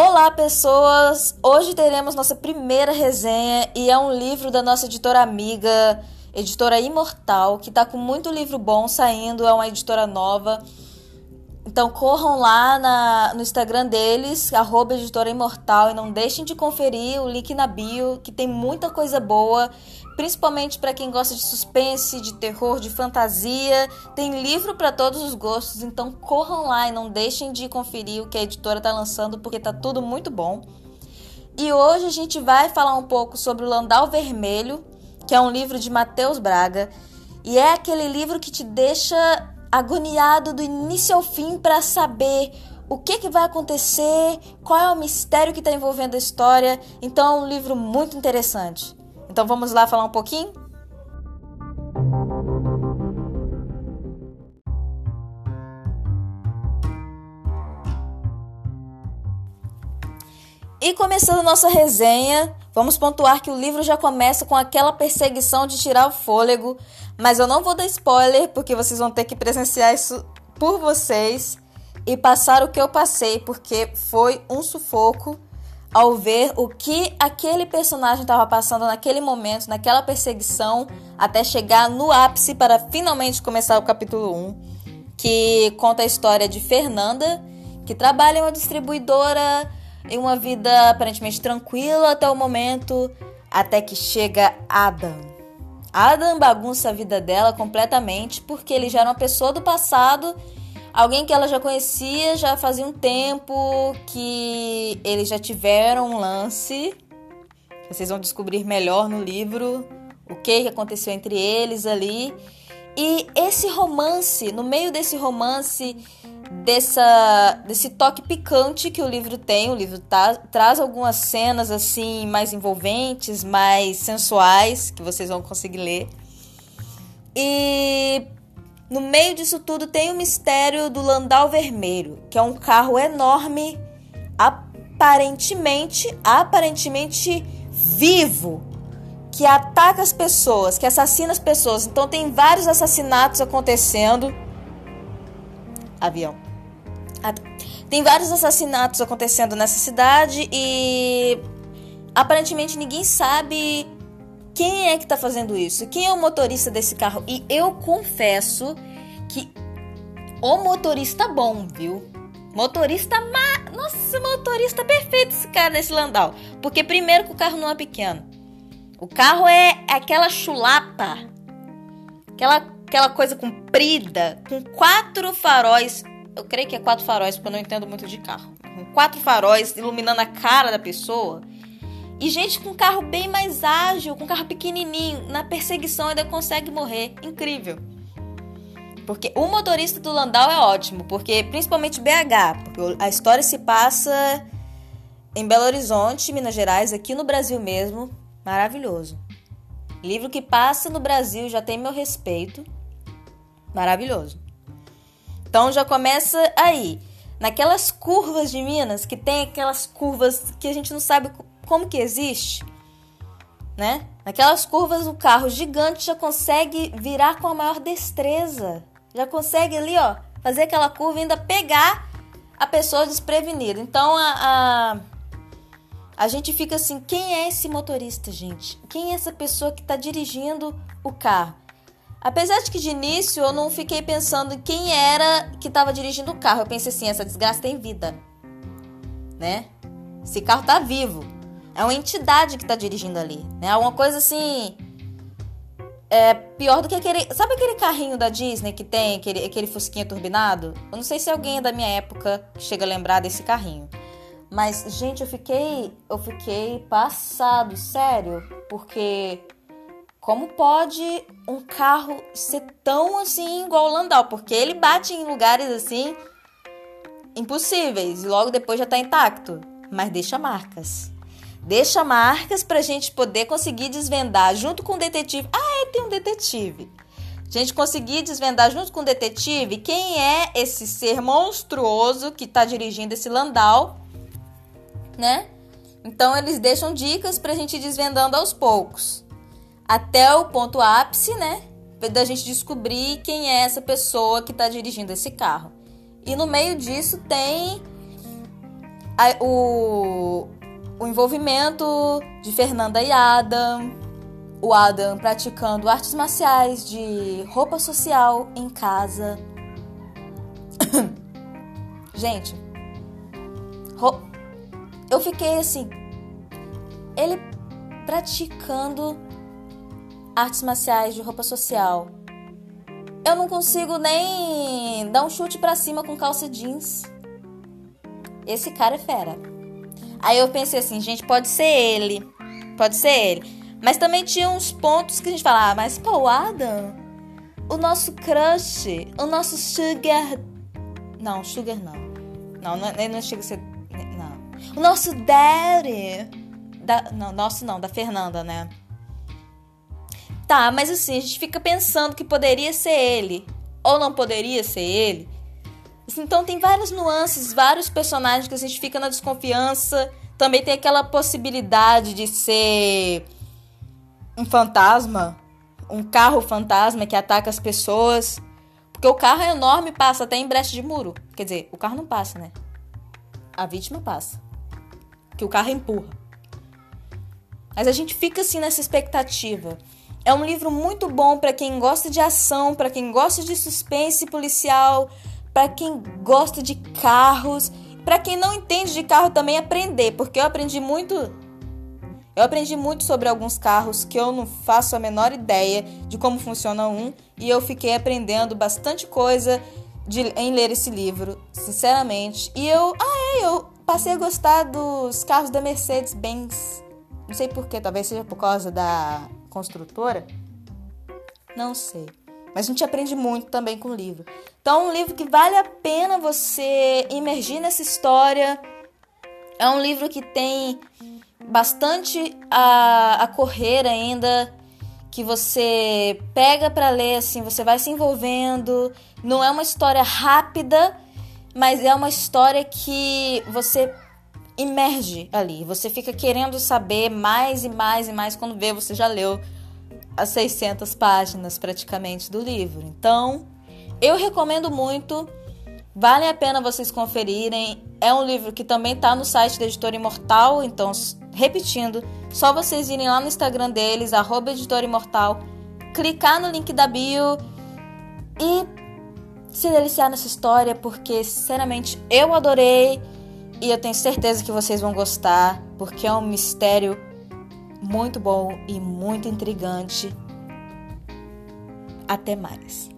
Olá, pessoas! Hoje teremos nossa primeira resenha e é um livro da nossa editora amiga, editora Imortal, que tá com muito livro bom saindo, é uma editora nova. Então corram lá na, no Instagram deles, arroba editora imortal, e não deixem de conferir o link na bio, que tem muita coisa boa, principalmente para quem gosta de suspense, de terror, de fantasia. Tem livro para todos os gostos, então corram lá e não deixem de conferir o que a editora está lançando, porque tá tudo muito bom. E hoje a gente vai falar um pouco sobre o Landau Vermelho, que é um livro de Matheus Braga, e é aquele livro que te deixa agoniado do início ao fim para saber o que, que vai acontecer, qual é o mistério que está envolvendo a história. Então é um livro muito interessante. Então vamos lá falar um pouquinho? E começando nossa resenha, vamos pontuar que o livro já começa com aquela perseguição de tirar o fôlego, mas eu não vou dar spoiler porque vocês vão ter que presenciar isso por vocês e passar o que eu passei, porque foi um sufoco ao ver o que aquele personagem estava passando naquele momento, naquela perseguição, até chegar no ápice para finalmente começar o capítulo 1, que conta a história de Fernanda, que trabalha em uma distribuidora em uma vida aparentemente tranquila até o momento, até que chega Adam. Adam bagunça a vida dela completamente porque ele já era uma pessoa do passado, alguém que ela já conhecia já fazia um tempo, que eles já tiveram um lance. Vocês vão descobrir melhor no livro o que aconteceu entre eles ali. E esse romance, no meio desse romance, dessa, desse toque picante que o livro tem. O livro tá, traz algumas cenas assim mais envolventes, mais sensuais, que vocês vão conseguir ler. E no meio disso tudo tem o mistério do Landau Vermelho, que é um carro enorme, aparentemente, aparentemente vivo, que ataca as pessoas, que assassina as pessoas. Então tem vários assassinatos acontecendo avião. Ah, tem vários assassinatos acontecendo nessa cidade e aparentemente ninguém sabe quem é que tá fazendo isso, quem é o motorista desse carro. E eu confesso que o motorista bom, viu? Motorista ma... Nossa, motorista perfeito esse cara desse Landau. Porque primeiro que o carro não é pequeno. O carro é aquela chulapa. Aquela aquela coisa comprida, com quatro faróis. Eu creio que é quatro faróis, porque eu não entendo muito de carro. Quatro faróis iluminando a cara da pessoa. E gente com carro bem mais ágil, com carro pequenininho, na perseguição ainda consegue morrer. Incrível. Porque o motorista do Landau é ótimo, porque principalmente BH, porque a história se passa em Belo Horizonte, Minas Gerais, aqui no Brasil mesmo. Maravilhoso. Livro que passa no Brasil já tem meu respeito. Maravilhoso. Então já começa aí. Naquelas curvas de Minas, que tem aquelas curvas que a gente não sabe como que existe, né? Naquelas curvas o carro gigante já consegue virar com a maior destreza. Já consegue ali, ó, fazer aquela curva e ainda pegar a pessoa desprevenida. Então a, a, a gente fica assim, quem é esse motorista, gente? Quem é essa pessoa que está dirigindo o carro? Apesar de que de início eu não fiquei pensando em quem era que estava dirigindo o carro. Eu pensei assim, essa desgraça tem vida. Né? Esse carro tá vivo. É uma entidade que tá dirigindo ali. Né? Alguma coisa assim. É pior do que aquele. Sabe aquele carrinho da Disney que tem aquele, aquele fusquinha turbinado? Eu não sei se alguém é da minha época chega a lembrar desse carrinho. Mas, gente, eu fiquei. Eu fiquei passado, sério. Porque como pode um carro ser tão assim igual o Landau? Porque ele bate em lugares assim impossíveis e logo depois já está intacto. Mas deixa marcas. Deixa marcas para a gente poder conseguir desvendar junto com o detetive. Ah, é, tem um detetive. A gente conseguir desvendar junto com o detetive quem é esse ser monstruoso que está dirigindo esse Landau, né? Então eles deixam dicas para a gente ir desvendando aos poucos até o ponto ápice, né? Da gente descobrir quem é essa pessoa que está dirigindo esse carro. E no meio disso tem a, o, o envolvimento de Fernanda e Adam, o Adam praticando artes marciais de roupa social em casa. Gente, eu fiquei assim, ele praticando artes marciais de roupa social. Eu não consigo nem dar um chute para cima com calça jeans. Esse cara é fera. Aí eu pensei assim, gente, pode ser ele. Pode ser ele. Mas também tinha uns pontos que a gente falava, ah, mas pô, Adam, o nosso crush, o nosso sugar. Não, sugar não. Não, não, não chega a ser. Não. O nosso daddy. Da, não, nosso não, da Fernanda, né? Tá, mas assim, a gente fica pensando que poderia ser ele. Ou não poderia ser ele. Assim, então tem várias nuances, vários personagens que a gente fica na desconfiança. Também tem aquela possibilidade de ser um fantasma, um carro fantasma que ataca as pessoas. Porque o carro é enorme e passa até em brecha de muro. Quer dizer, o carro não passa, né? A vítima passa. Que o carro empurra. Mas a gente fica assim nessa expectativa. É um livro muito bom para quem gosta de ação, para quem gosta de suspense policial, para quem gosta de carros, para quem não entende de carro também aprender, porque eu aprendi muito eu aprendi muito sobre alguns carros que eu não faço a menor ideia de como funciona um e eu fiquei aprendendo bastante coisa de, em ler esse livro, sinceramente. E eu, ah é, eu passei a gostar dos carros da Mercedes-Benz. Não sei porquê, talvez seja por causa da construtora. Não sei. Mas a gente aprende muito também com o livro. Então, é um livro que vale a pena você imergir nessa história. É um livro que tem bastante a, a correr ainda, que você pega para ler assim, você vai se envolvendo. Não é uma história rápida, mas é uma história que você imerge ali. Você fica querendo saber mais e mais e mais quando vê você já leu as 600 páginas praticamente do livro. Então, eu recomendo muito. Vale a pena vocês conferirem. É um livro que também está no site da Editora Imortal, então Repetindo, só vocês irem lá no Instagram deles, arroba Editora Imortal, clicar no link da bio e se deliciar nessa história, porque sinceramente eu adorei e eu tenho certeza que vocês vão gostar, porque é um mistério muito bom e muito intrigante. Até mais.